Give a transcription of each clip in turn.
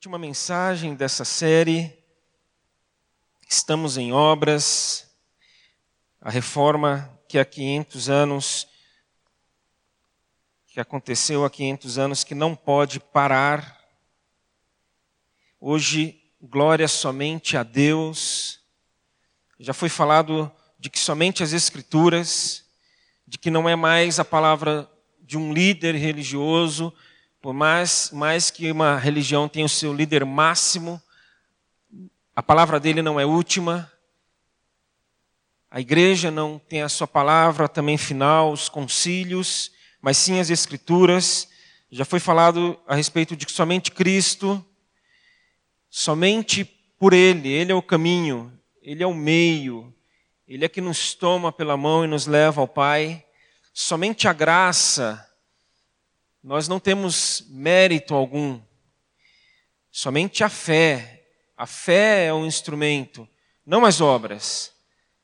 Última mensagem dessa série. Estamos em obras. A reforma que há 500 anos que aconteceu há 500 anos que não pode parar. Hoje, glória somente a Deus. Já foi falado de que somente as Escrituras, de que não é mais a palavra de um líder religioso, por mais, mais que uma religião tenha o seu líder máximo, a palavra dele não é última. A igreja não tem a sua palavra também final, os concílios, mas sim as escrituras. Já foi falado a respeito de que somente Cristo, somente por Ele, Ele é o caminho, Ele é o meio, Ele é que nos toma pela mão e nos leva ao Pai. Somente a graça nós não temos mérito algum, somente a fé. A fé é um instrumento, não as obras.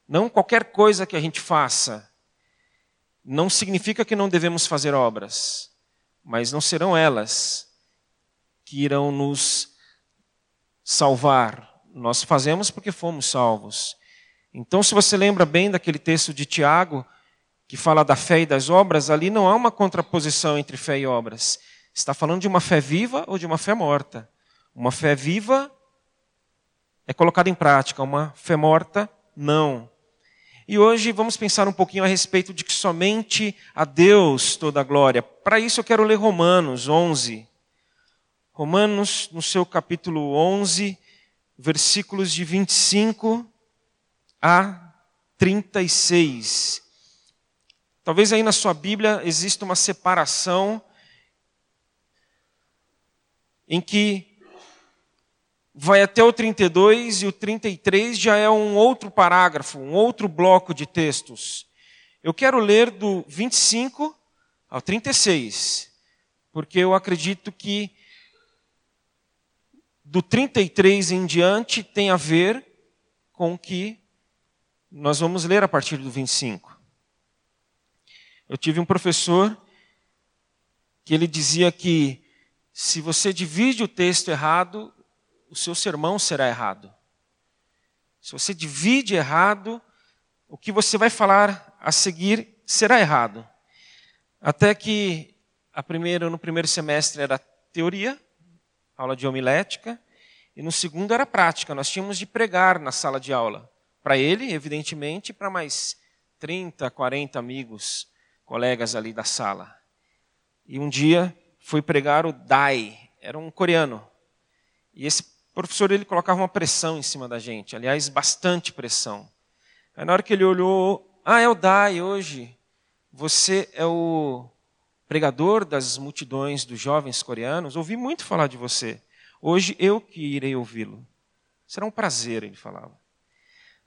Não qualquer coisa que a gente faça. Não significa que não devemos fazer obras, mas não serão elas que irão nos salvar. Nós fazemos porque fomos salvos. Então, se você lembra bem daquele texto de Tiago, que fala da fé e das obras, ali não há uma contraposição entre fé e obras. Está falando de uma fé viva ou de uma fé morta. Uma fé viva é colocada em prática, uma fé morta, não. E hoje vamos pensar um pouquinho a respeito de que somente a Deus toda a glória. Para isso eu quero ler Romanos 11. Romanos, no seu capítulo 11, versículos de 25 a 36. Talvez aí na sua Bíblia exista uma separação em que vai até o 32 e o 33 já é um outro parágrafo, um outro bloco de textos. Eu quero ler do 25 ao 36, porque eu acredito que do 33 em diante tem a ver com o que nós vamos ler a partir do 25. Eu tive um professor que ele dizia que se você divide o texto errado, o seu sermão será errado. Se você divide errado, o que você vai falar a seguir será errado. Até que a primeira, no primeiro semestre era teoria, aula de homilética, e no segundo era prática. Nós tínhamos de pregar na sala de aula. Para ele, evidentemente, para mais 30, 40 amigos colegas ali da sala. E um dia fui pregar o Dai, era um coreano. E esse professor ele colocava uma pressão em cima da gente, aliás, bastante pressão. Aí na hora que ele olhou, ah, é o Dai hoje. Você é o pregador das multidões dos jovens coreanos. Ouvi muito falar de você. Hoje eu que irei ouvi-lo. Será um prazer, ele falava.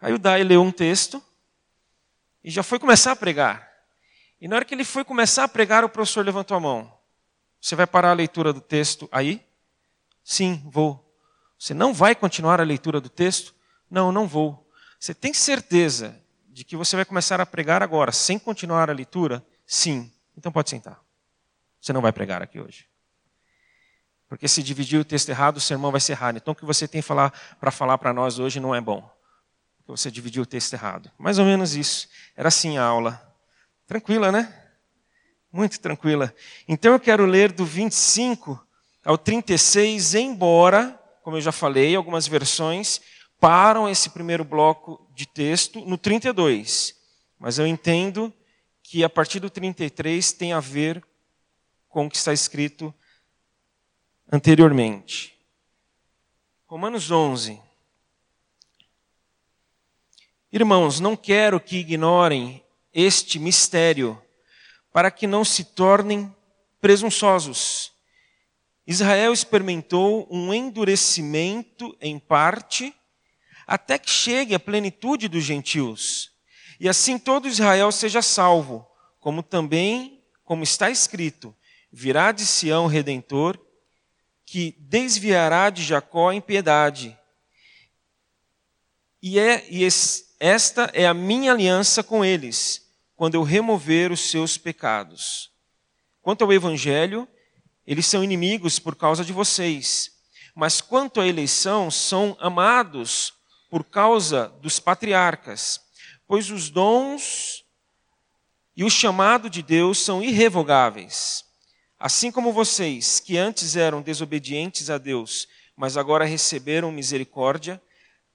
Aí o Dai leu um texto e já foi começar a pregar. E na hora que ele foi começar a pregar, o professor levantou a mão. Você vai parar a leitura do texto aí? Sim, vou. Você não vai continuar a leitura do texto? Não, não vou. Você tem certeza de que você vai começar a pregar agora, sem continuar a leitura? Sim. Então pode sentar. Você não vai pregar aqui hoje. Porque se dividir o texto errado, o sermão vai ser errado. Então o que você tem para falar para nós hoje não é bom. Porque você dividiu o texto errado. Mais ou menos isso. Era assim a aula. Tranquila, né? Muito tranquila. Então eu quero ler do 25 ao 36, embora, como eu já falei, algumas versões param esse primeiro bloco de texto no 32. Mas eu entendo que a partir do 33 tem a ver com o que está escrito anteriormente. Romanos 11. Irmãos, não quero que ignorem este mistério, para que não se tornem presunçosos. Israel experimentou um endurecimento em parte, até que chegue à plenitude dos gentios. E assim todo Israel seja salvo, como também, como está escrito, virá de Sião redentor, que desviará de Jacó a impiedade. E, é, e esta é a minha aliança com eles quando eu remover os seus pecados. Quanto ao Evangelho, eles são inimigos por causa de vocês. mas quanto à eleição, são amados por causa dos patriarcas, pois os dons e o chamado de Deus são irrevogáveis. Assim como vocês, que antes eram desobedientes a Deus, mas agora receberam misericórdia,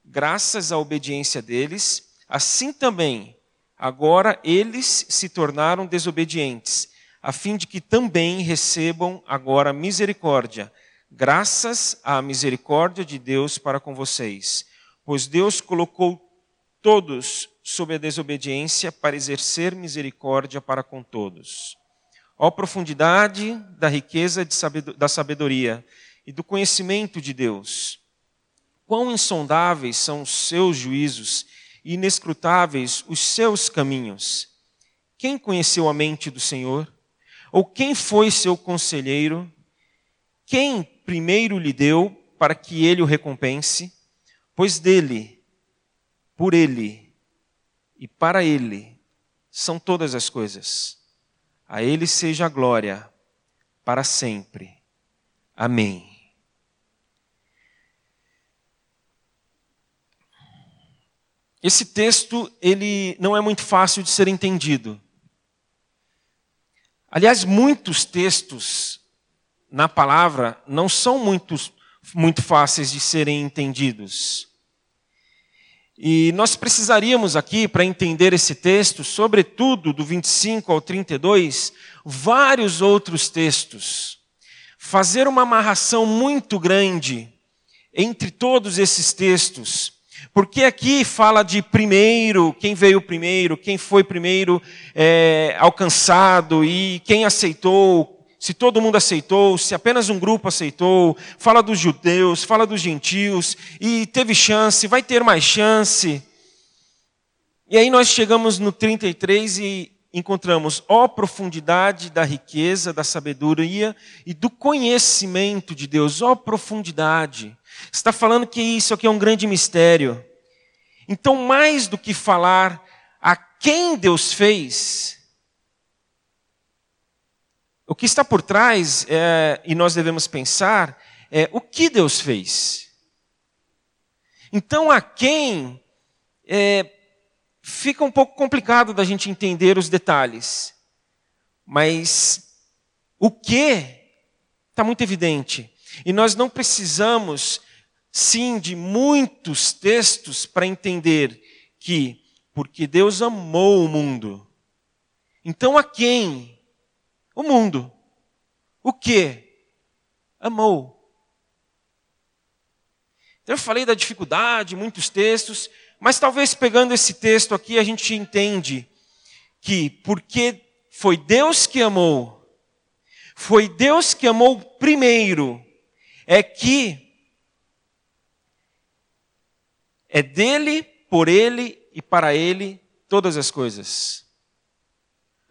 graças à obediência deles, assim também agora eles se tornaram desobedientes, a fim de que também recebam agora misericórdia, graças à misericórdia de Deus para com vocês. Pois Deus colocou todos sob a desobediência para exercer misericórdia para com todos. Ó profundidade da riqueza da sabedoria e do conhecimento de Deus! Quão insondáveis são os seus juízos e inescrutáveis os seus caminhos! Quem conheceu a mente do Senhor? Ou quem foi seu conselheiro? Quem primeiro lhe deu para que ele o recompense? Pois dele, por ele e para ele são todas as coisas. A ele seja a glória para sempre. Amém. Esse texto, ele não é muito fácil de ser entendido. Aliás, muitos textos na palavra não são muito, muito fáceis de serem entendidos. E nós precisaríamos aqui, para entender esse texto, sobretudo do 25 ao 32, vários outros textos. Fazer uma amarração muito grande entre todos esses textos porque aqui fala de primeiro, quem veio primeiro, quem foi primeiro é, alcançado e quem aceitou, se todo mundo aceitou, se apenas um grupo aceitou, fala dos judeus, fala dos gentios, e teve chance, vai ter mais chance. E aí nós chegamos no 33 e encontramos, ó profundidade da riqueza, da sabedoria e do conhecimento de Deus, ó profundidade. Está falando que isso aqui é um grande mistério. Então, mais do que falar a quem Deus fez, o que está por trás, é, e nós devemos pensar, é o que Deus fez. Então, a quem é, fica um pouco complicado da gente entender os detalhes. Mas o que está muito evidente. E nós não precisamos sim de muitos textos para entender que, porque Deus amou o mundo. Então a quem? O mundo. O que? Amou. Então eu falei da dificuldade, muitos textos, mas talvez pegando esse texto aqui a gente entende que porque foi Deus que amou, foi Deus que amou primeiro, é que É dele, por ele e para ele todas as coisas.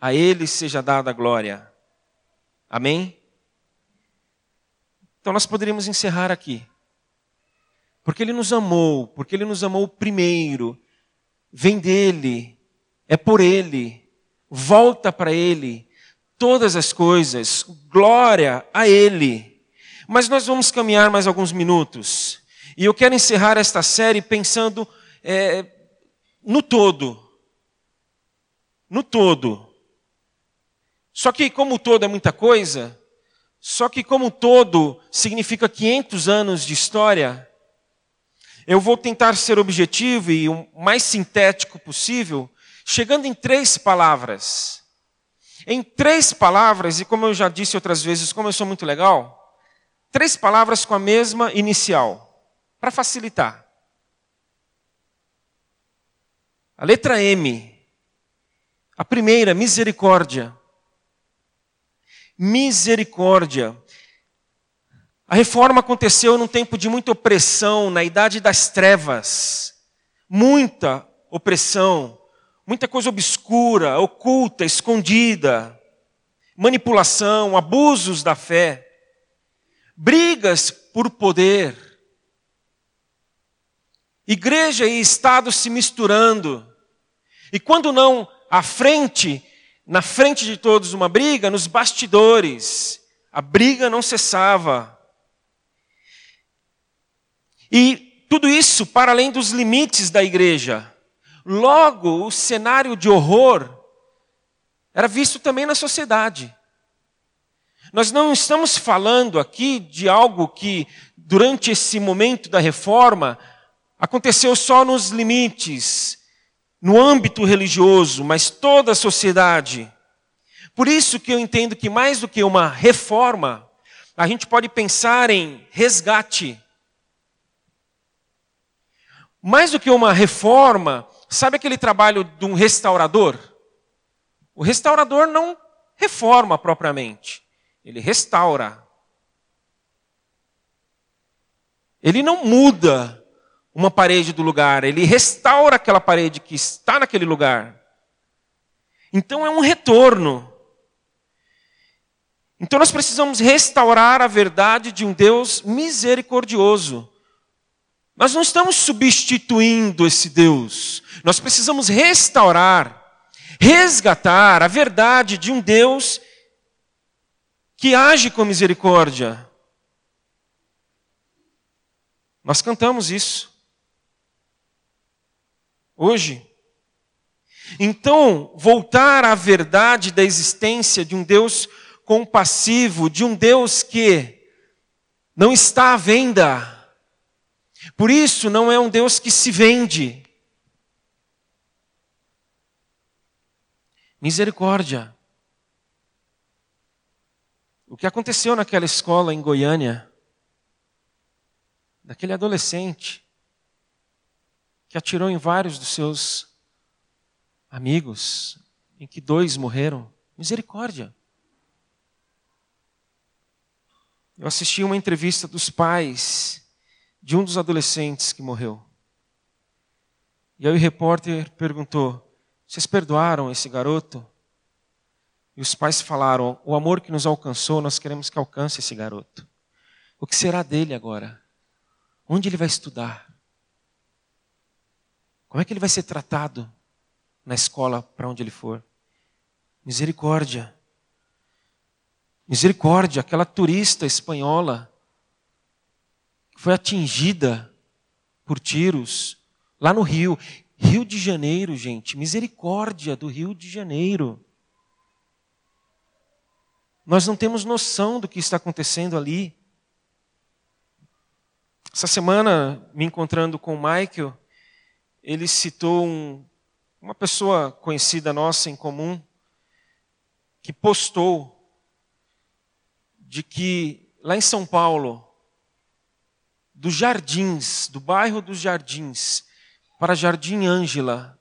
A ele seja dada a glória. Amém? Então nós poderíamos encerrar aqui. Porque ele nos amou, porque ele nos amou primeiro. Vem dele, é por ele, volta para ele, todas as coisas, glória a ele. Mas nós vamos caminhar mais alguns minutos. E eu quero encerrar esta série pensando é, no todo. No todo. Só que, como todo é muita coisa, só que, como todo significa 500 anos de história, eu vou tentar ser objetivo e o mais sintético possível, chegando em três palavras. Em três palavras, e como eu já disse outras vezes, como eu sou muito legal, três palavras com a mesma inicial para facilitar. A letra M. A primeira, misericórdia. Misericórdia. A reforma aconteceu num tempo de muita opressão, na idade das trevas. Muita opressão, muita coisa obscura, oculta, escondida, manipulação, abusos da fé, brigas por poder, Igreja e Estado se misturando. E quando não à frente, na frente de todos uma briga, nos bastidores, a briga não cessava. E tudo isso para além dos limites da igreja. Logo, o cenário de horror era visto também na sociedade. Nós não estamos falando aqui de algo que, durante esse momento da reforma, aconteceu só nos limites, no âmbito religioso, mas toda a sociedade. Por isso que eu entendo que mais do que uma reforma, a gente pode pensar em resgate. Mais do que uma reforma, sabe aquele trabalho de um restaurador? O restaurador não reforma propriamente, ele restaura. Ele não muda uma parede do lugar, ele restaura aquela parede que está naquele lugar. Então é um retorno. Então nós precisamos restaurar a verdade de um Deus misericordioso. Nós não estamos substituindo esse Deus. Nós precisamos restaurar, resgatar a verdade de um Deus que age com misericórdia. Nós cantamos isso hoje. Então, voltar à verdade da existência de um Deus compassivo, de um Deus que não está à venda. Por isso, não é um Deus que se vende. Misericórdia. O que aconteceu naquela escola em Goiânia, daquele adolescente, que atirou em vários dos seus amigos, em que dois morreram. Misericórdia. Eu assisti uma entrevista dos pais de um dos adolescentes que morreu. E aí o repórter perguntou: Vocês perdoaram esse garoto? E os pais falaram: O amor que nos alcançou, nós queremos que alcance esse garoto. O que será dele agora? Onde ele vai estudar? Como é que ele vai ser tratado na escola para onde ele for? Misericórdia. Misericórdia, aquela turista espanhola que foi atingida por tiros lá no Rio. Rio de Janeiro, gente, misericórdia do Rio de Janeiro. Nós não temos noção do que está acontecendo ali. Essa semana, me encontrando com o Michael, ele citou um, uma pessoa conhecida nossa em comum que postou de que lá em São Paulo, dos Jardins, do bairro dos Jardins, para Jardim Ângela,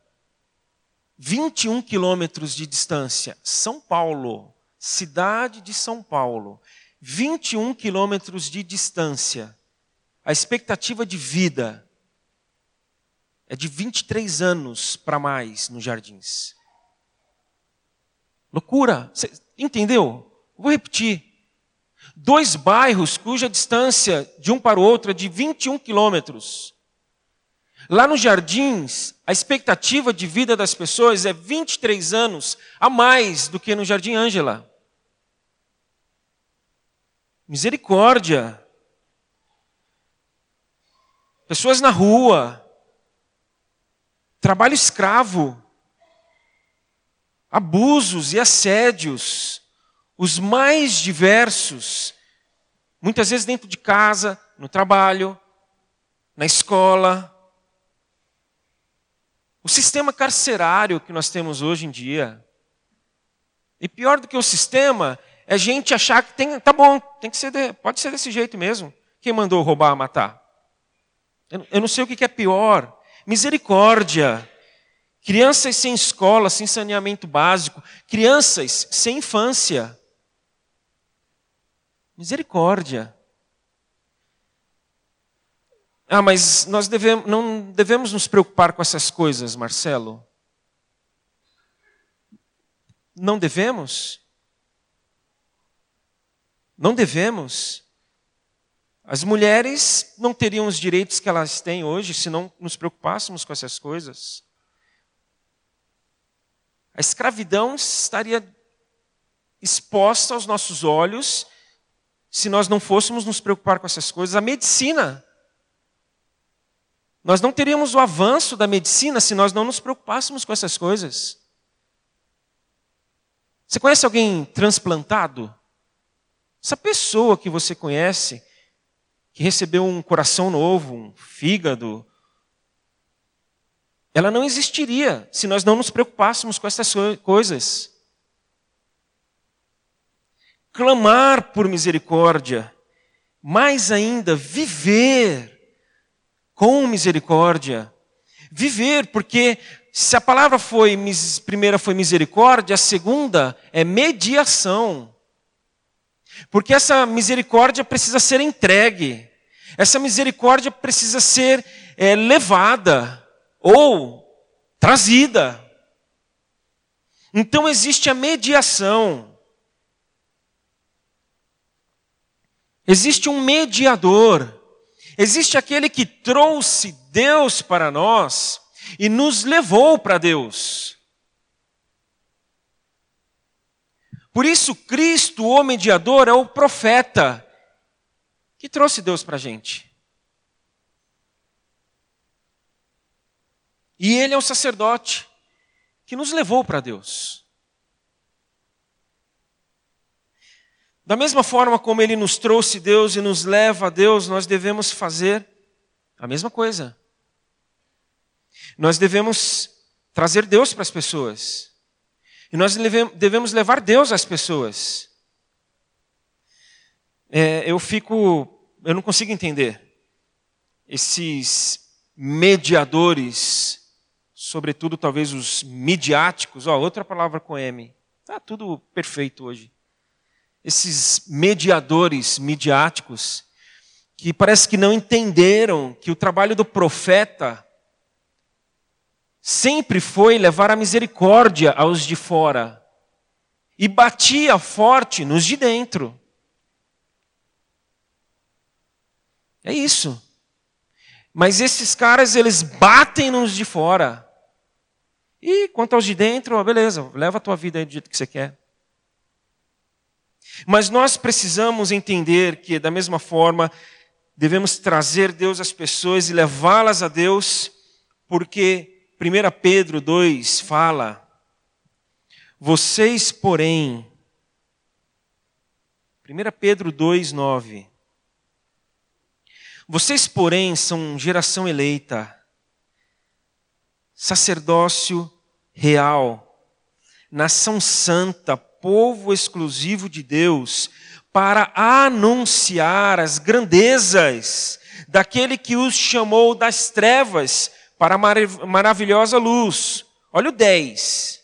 21 quilômetros de distância, São Paulo, cidade de São Paulo, 21 quilômetros de distância, a expectativa de vida é de 23 anos para mais nos jardins. Loucura. Você entendeu? Vou repetir. Dois bairros cuja distância de um para o outro é de 21 quilômetros. Lá nos jardins, a expectativa de vida das pessoas é 23 anos a mais do que no Jardim Ângela. Misericórdia. Pessoas na rua, trabalho escravo, abusos e assédios, os mais diversos, muitas vezes dentro de casa, no trabalho, na escola. O sistema carcerário que nós temos hoje em dia. E pior do que o sistema é a gente achar que tem, tá bom, tem que ser, de, pode ser desse jeito mesmo. Quem mandou roubar, matar? Eu, eu não sei o que é pior. Misericórdia. Crianças sem escola, sem saneamento básico. Crianças sem infância. Misericórdia. Ah, mas nós devemos, não devemos nos preocupar com essas coisas, Marcelo? Não devemos? Não devemos? As mulheres não teriam os direitos que elas têm hoje se não nos preocupássemos com essas coisas. A escravidão estaria exposta aos nossos olhos se nós não fôssemos nos preocupar com essas coisas. A medicina Nós não teríamos o avanço da medicina se nós não nos preocupássemos com essas coisas. Você conhece alguém transplantado? Essa pessoa que você conhece, que recebeu um coração novo, um fígado, ela não existiria se nós não nos preocupássemos com essas coisas. Clamar por misericórdia, mais ainda, viver com misericórdia. Viver, porque se a palavra foi, primeira foi misericórdia, a segunda é mediação. Porque essa misericórdia precisa ser entregue, essa misericórdia precisa ser é, levada ou trazida. Então existe a mediação. Existe um mediador. Existe aquele que trouxe Deus para nós e nos levou para Deus. Por isso, Cristo, o mediador, é o profeta que trouxe Deus para a gente. E ele é o sacerdote que nos levou para Deus. Da mesma forma como ele nos trouxe Deus e nos leva a Deus, nós devemos fazer a mesma coisa. Nós devemos trazer Deus para as pessoas. E nós devemos levar Deus às pessoas. É, eu fico, eu não consigo entender esses mediadores, sobretudo talvez os midiáticos, ó, outra palavra com M. Tá tudo perfeito hoje. Esses mediadores midiáticos que parece que não entenderam que o trabalho do profeta sempre foi levar a misericórdia aos de fora e batia forte nos de dentro. É isso. Mas esses caras, eles batem nos de fora. E quanto aos de dentro, beleza, leva a tua vida aí do jeito que você quer. Mas nós precisamos entender que, da mesma forma, devemos trazer Deus às pessoas e levá-las a Deus, porque 1 Pedro 2 fala: Vocês, porém, 1 Pedro 2, 9. Vocês, porém, são geração eleita, sacerdócio real, nação santa, povo exclusivo de Deus, para anunciar as grandezas daquele que os chamou das trevas para a maravilhosa luz. Olha o 10.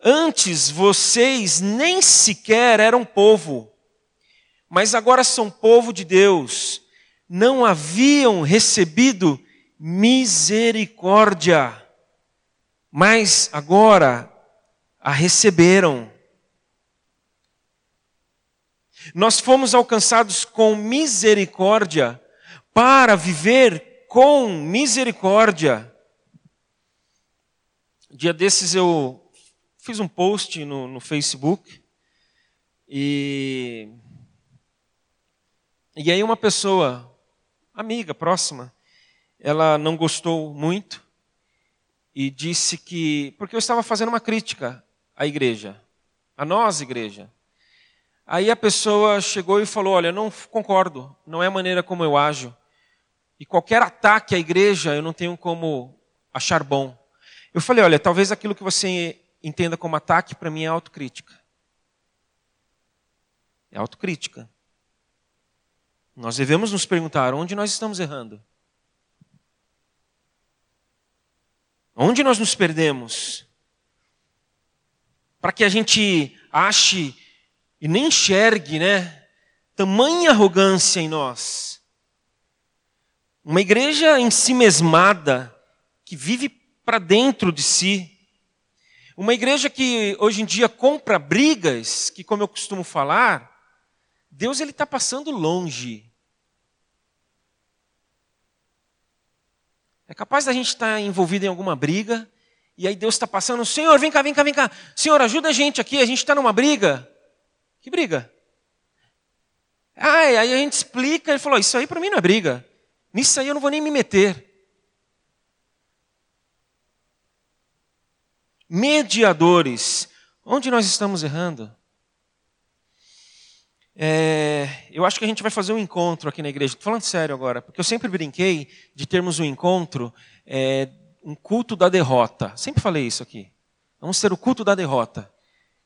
Antes vocês nem sequer eram povo, mas agora são povo de Deus. Não haviam recebido misericórdia, mas agora a receberam. Nós fomos alcançados com misericórdia para viver com misericórdia. Dia desses eu fiz um post no, no Facebook e e aí uma pessoa amiga próxima, ela não gostou muito e disse que porque eu estava fazendo uma crítica à igreja, a nós igreja. Aí a pessoa chegou e falou: Olha, não concordo, não é a maneira como eu ajo. E qualquer ataque à igreja eu não tenho como achar bom. Eu falei, olha, talvez aquilo que você entenda como ataque para mim é autocrítica. É autocrítica. Nós devemos nos perguntar onde nós estamos errando. Onde nós nos perdemos? Para que a gente ache e nem enxergue, né? Tamanha arrogância em nós. Uma igreja em si mesmada, que vive para dentro de si. Uma igreja que hoje em dia compra brigas, que como eu costumo falar, Deus ele está passando longe. É capaz da gente estar tá envolvido em alguma briga, e aí Deus está passando, Senhor, vem cá, vem cá, vem cá. Senhor, ajuda a gente aqui, a gente está numa briga. Que briga? Ah, aí a gente explica, ele falou, isso aí para mim não é briga. Nisso aí eu não vou nem me meter. Mediadores. Onde nós estamos errando? É, eu acho que a gente vai fazer um encontro aqui na igreja. Estou falando sério agora, porque eu sempre brinquei de termos um encontro, é, um culto da derrota. Sempre falei isso aqui. Vamos ter o culto da derrota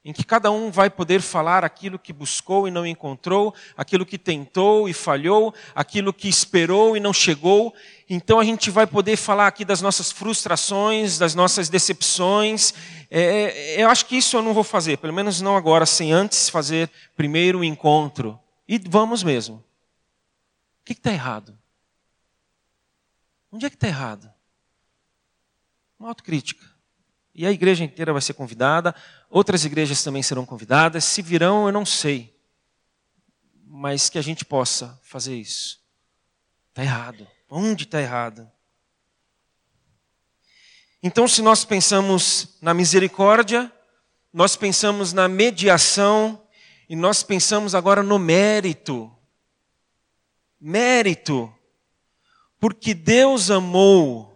em que cada um vai poder falar aquilo que buscou e não encontrou, aquilo que tentou e falhou, aquilo que esperou e não chegou. Então a gente vai poder falar aqui das nossas frustrações, das nossas decepções. É, é eu acho que isso eu não vou fazer, pelo menos não agora, sem antes fazer primeiro o encontro. E vamos mesmo. O que está errado? Onde é que está errado? Uma autocrítica. E a igreja inteira vai ser convidada, outras igrejas também serão convidadas. Se virão, eu não sei. Mas que a gente possa fazer isso. Está errado. Onde está errado? Então, se nós pensamos na misericórdia, nós pensamos na mediação e nós pensamos agora no mérito. Mérito. Porque Deus amou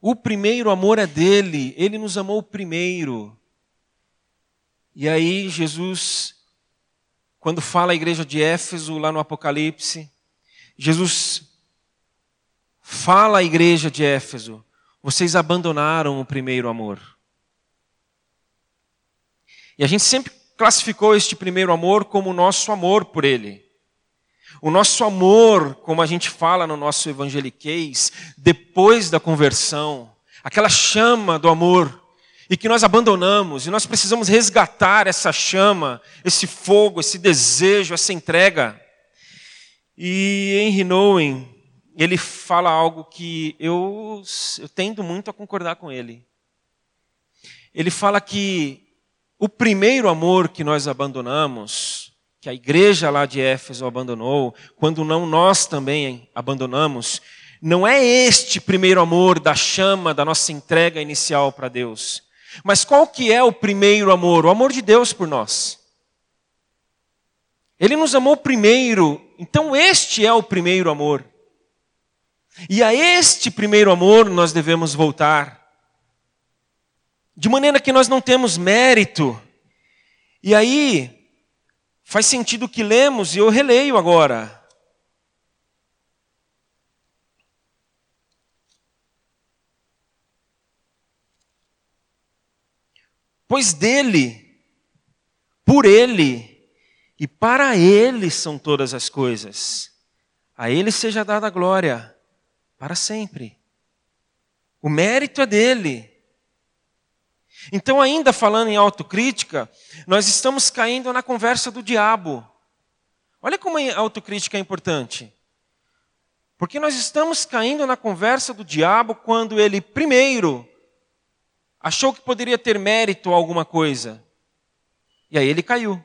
o primeiro amor é dele, ele nos amou primeiro. E aí, Jesus, quando fala à igreja de Éfeso, lá no Apocalipse, Jesus fala à igreja de Éfeso: vocês abandonaram o primeiro amor. E a gente sempre classificou este primeiro amor como o nosso amor por ele. O nosso amor, como a gente fala no nosso evangeliquez, depois da conversão, aquela chama do amor, e que nós abandonamos, e nós precisamos resgatar essa chama, esse fogo, esse desejo, essa entrega. E Henry Nouwen, ele fala algo que eu, eu tendo muito a concordar com ele. Ele fala que o primeiro amor que nós abandonamos, que a igreja lá de Éfeso abandonou, quando não nós também abandonamos, não é este primeiro amor da chama da nossa entrega inicial para Deus. Mas qual que é o primeiro amor? O amor de Deus por nós. Ele nos amou primeiro, então este é o primeiro amor. E a este primeiro amor nós devemos voltar. De maneira que nós não temos mérito. E aí, Faz sentido o que lemos e eu releio agora. Pois dele, por ele e para ele são todas as coisas. A ele seja dada a glória para sempre. O mérito é dele. Então, ainda falando em autocrítica, nós estamos caindo na conversa do diabo. Olha como a autocrítica é importante. Porque nós estamos caindo na conversa do diabo quando ele, primeiro, achou que poderia ter mérito a alguma coisa. E aí ele caiu.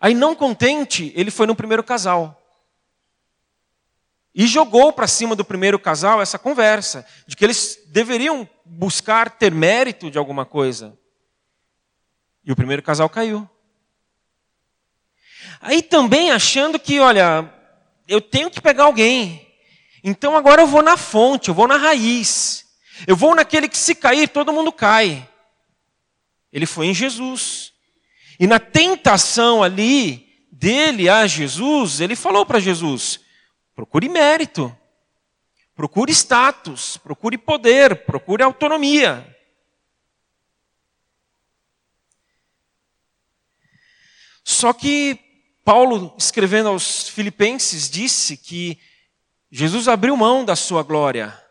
Aí, não contente, ele foi no primeiro casal. E jogou para cima do primeiro casal essa conversa, de que eles deveriam buscar ter mérito de alguma coisa. E o primeiro casal caiu. Aí também achando que, olha, eu tenho que pegar alguém. Então agora eu vou na fonte, eu vou na raiz. Eu vou naquele que se cair, todo mundo cai. Ele foi em Jesus. E na tentação ali dele a Jesus, ele falou para Jesus: procure mérito. Procure status, procure poder, procure autonomia. Só que Paulo, escrevendo aos Filipenses, disse que Jesus abriu mão da sua glória.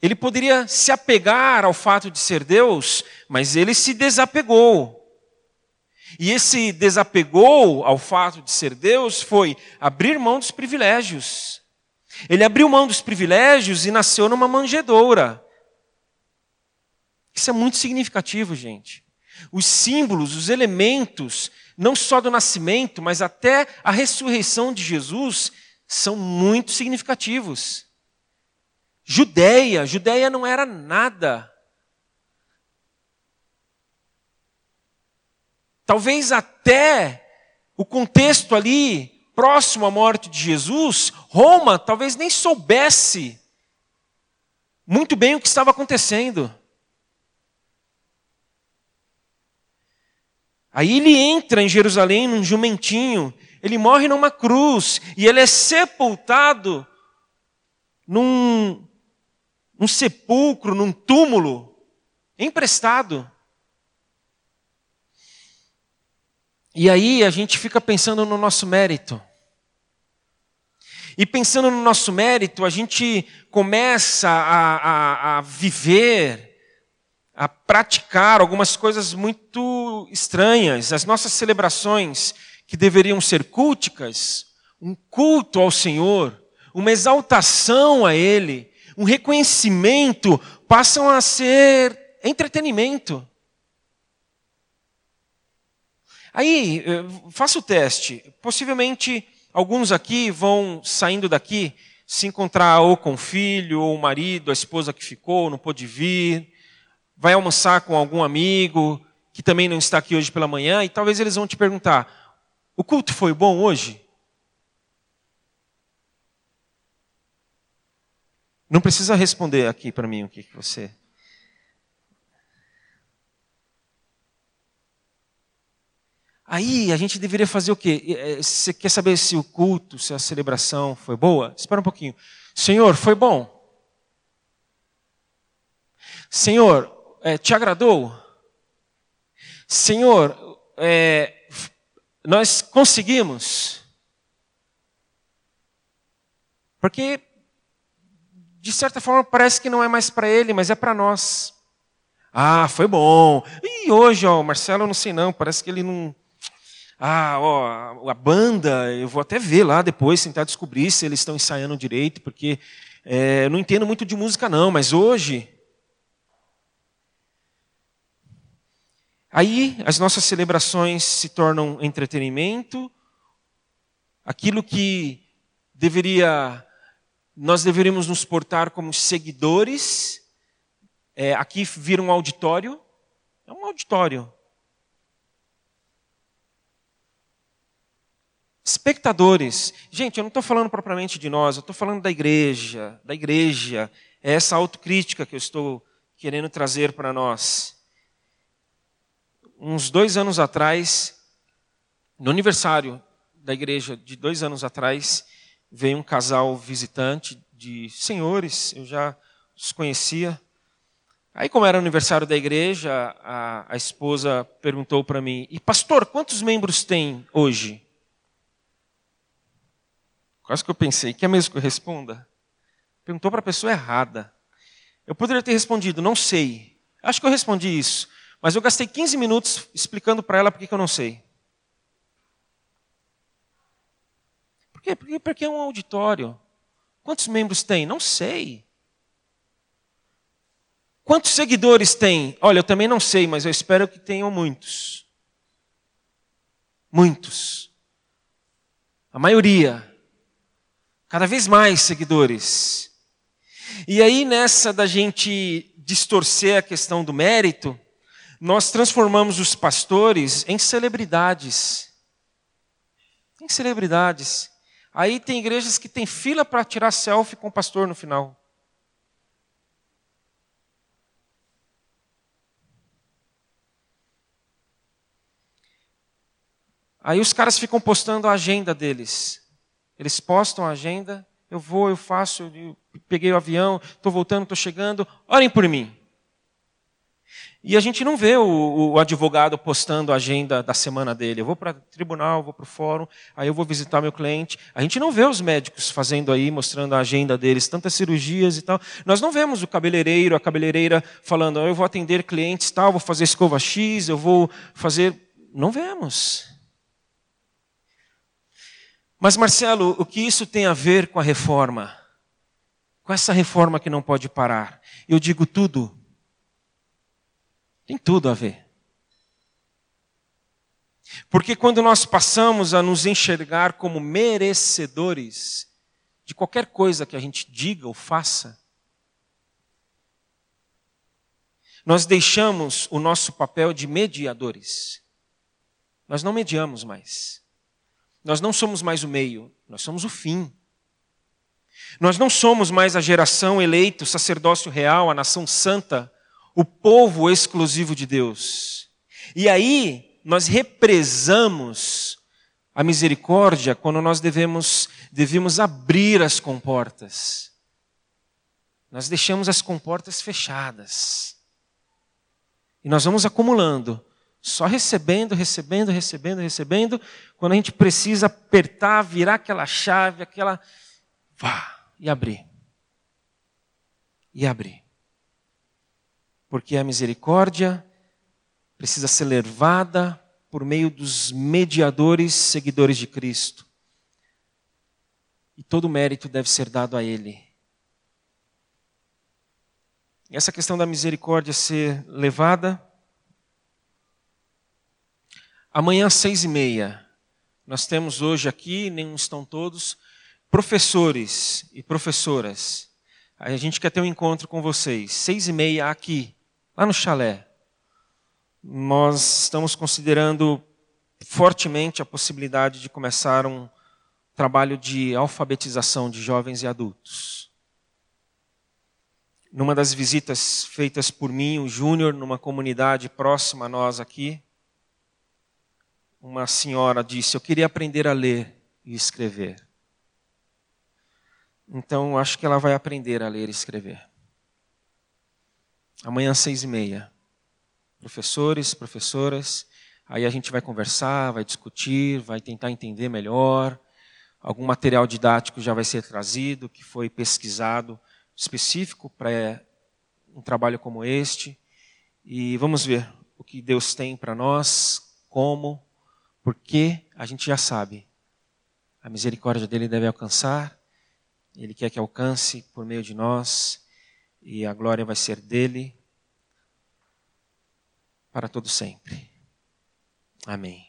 Ele poderia se apegar ao fato de ser Deus, mas ele se desapegou. E esse desapegou ao fato de ser Deus foi abrir mão dos privilégios. Ele abriu mão dos privilégios e nasceu numa manjedoura. Isso é muito significativo, gente. Os símbolos, os elementos, não só do nascimento, mas até a ressurreição de Jesus, são muito significativos. Judeia, Judeia não era nada. Talvez até o contexto ali, próximo à morte de Jesus, Roma talvez nem soubesse muito bem o que estava acontecendo. Aí ele entra em Jerusalém num jumentinho, ele morre numa cruz e ele é sepultado num, num sepulcro, num túmulo, emprestado. E aí a gente fica pensando no nosso mérito. E pensando no nosso mérito, a gente começa a, a, a viver, a praticar algumas coisas muito estranhas. As nossas celebrações, que deveriam ser culticas, um culto ao Senhor, uma exaltação a Ele, um reconhecimento, passam a ser entretenimento. Aí, eh, faça o teste. Possivelmente, alguns aqui vão saindo daqui, se encontrar ou com o filho, ou o marido, a esposa que ficou, não pôde vir, vai almoçar com algum amigo que também não está aqui hoje pela manhã, e talvez eles vão te perguntar: o culto foi bom hoje? Não precisa responder aqui para mim o que, que você Aí a gente deveria fazer o quê? É, você quer saber se o culto, se a celebração foi boa? Espera um pouquinho. Senhor, foi bom? Senhor, é, te agradou? Senhor, é, nós conseguimos? Porque, de certa forma, parece que não é mais para ele, mas é para nós. Ah, foi bom. E hoje, ó, o Marcelo, eu não sei não, parece que ele não ah, ó, a banda, eu vou até ver lá depois, tentar descobrir se eles estão ensaiando direito, porque é, eu não entendo muito de música não, mas hoje. Aí as nossas celebrações se tornam entretenimento, aquilo que deveria, nós deveríamos nos portar como seguidores, é, aqui vira um auditório, é um auditório. Espectadores. Gente, eu não estou falando propriamente de nós, eu estou falando da igreja, da igreja. É essa autocrítica que eu estou querendo trazer para nós. Uns dois anos atrás, no aniversário da igreja de dois anos atrás, veio um casal visitante de senhores, eu já os conhecia. Aí, como era aniversário da igreja, a, a esposa perguntou para mim: E pastor, quantos membros tem hoje? Quase que eu pensei, quer mesmo que eu responda? Perguntou para a pessoa errada. Eu poderia ter respondido, não sei. Acho que eu respondi isso. Mas eu gastei 15 minutos explicando para ela por que eu não sei. Por quê? Porque, porque é um auditório. Quantos membros tem? Não sei. Quantos seguidores tem? Olha, eu também não sei, mas eu espero que tenham muitos. Muitos. A maioria. Cada vez mais seguidores. E aí, nessa da gente distorcer a questão do mérito, nós transformamos os pastores em celebridades. Em celebridades. Aí tem igrejas que tem fila para tirar selfie com o pastor no final. Aí os caras ficam postando a agenda deles. Eles postam a agenda, eu vou, eu faço, eu peguei o avião, estou voltando, estou chegando, orem por mim. E a gente não vê o, o, advogado postando a agenda da semana dele. Eu vou para o tribunal, vou para o fórum, aí eu vou visitar meu cliente. A gente não vê os médicos fazendo aí, mostrando a agenda deles, tantas cirurgias e tal. Nós não vemos o cabeleireiro, a cabeleireira falando, eu vou atender clientes tal, vou fazer escova X, eu vou fazer. Não vemos. Mas, Marcelo, o que isso tem a ver com a reforma? Com essa reforma que não pode parar? Eu digo tudo. Tem tudo a ver. Porque quando nós passamos a nos enxergar como merecedores de qualquer coisa que a gente diga ou faça, nós deixamos o nosso papel de mediadores. Nós não mediamos mais. Nós não somos mais o meio, nós somos o fim. Nós não somos mais a geração eleita, o sacerdócio real, a nação santa, o povo exclusivo de Deus. E aí nós represamos a misericórdia quando nós devemos, devemos abrir as comportas. Nós deixamos as comportas fechadas. E nós vamos acumulando, só recebendo, recebendo, recebendo, recebendo, quando a gente precisa apertar, virar aquela chave, aquela. Vá, e abrir. E abrir. Porque a misericórdia precisa ser levada por meio dos mediadores seguidores de Cristo. E todo o mérito deve ser dado a Ele. E essa questão da misericórdia ser levada. Amanhã às seis e meia, nós temos hoje aqui, nem estão todos, professores e professoras. A gente quer ter um encontro com vocês, seis e meia aqui, lá no chalé nós estamos considerando fortemente a possibilidade de começar um trabalho de alfabetização de jovens e adultos. Numa das visitas feitas por mim, o Júnior, numa comunidade próxima a nós aqui, uma senhora disse: Eu queria aprender a ler e escrever. Então, acho que ela vai aprender a ler e escrever. Amanhã, seis e meia professores, professoras. Aí a gente vai conversar, vai discutir, vai tentar entender melhor. Algum material didático já vai ser trazido, que foi pesquisado específico para um trabalho como este. E vamos ver o que Deus tem para nós, como, porque a gente já sabe. A misericórdia dele deve alcançar, ele quer que alcance por meio de nós, e a glória vai ser dele para todo sempre. Amém.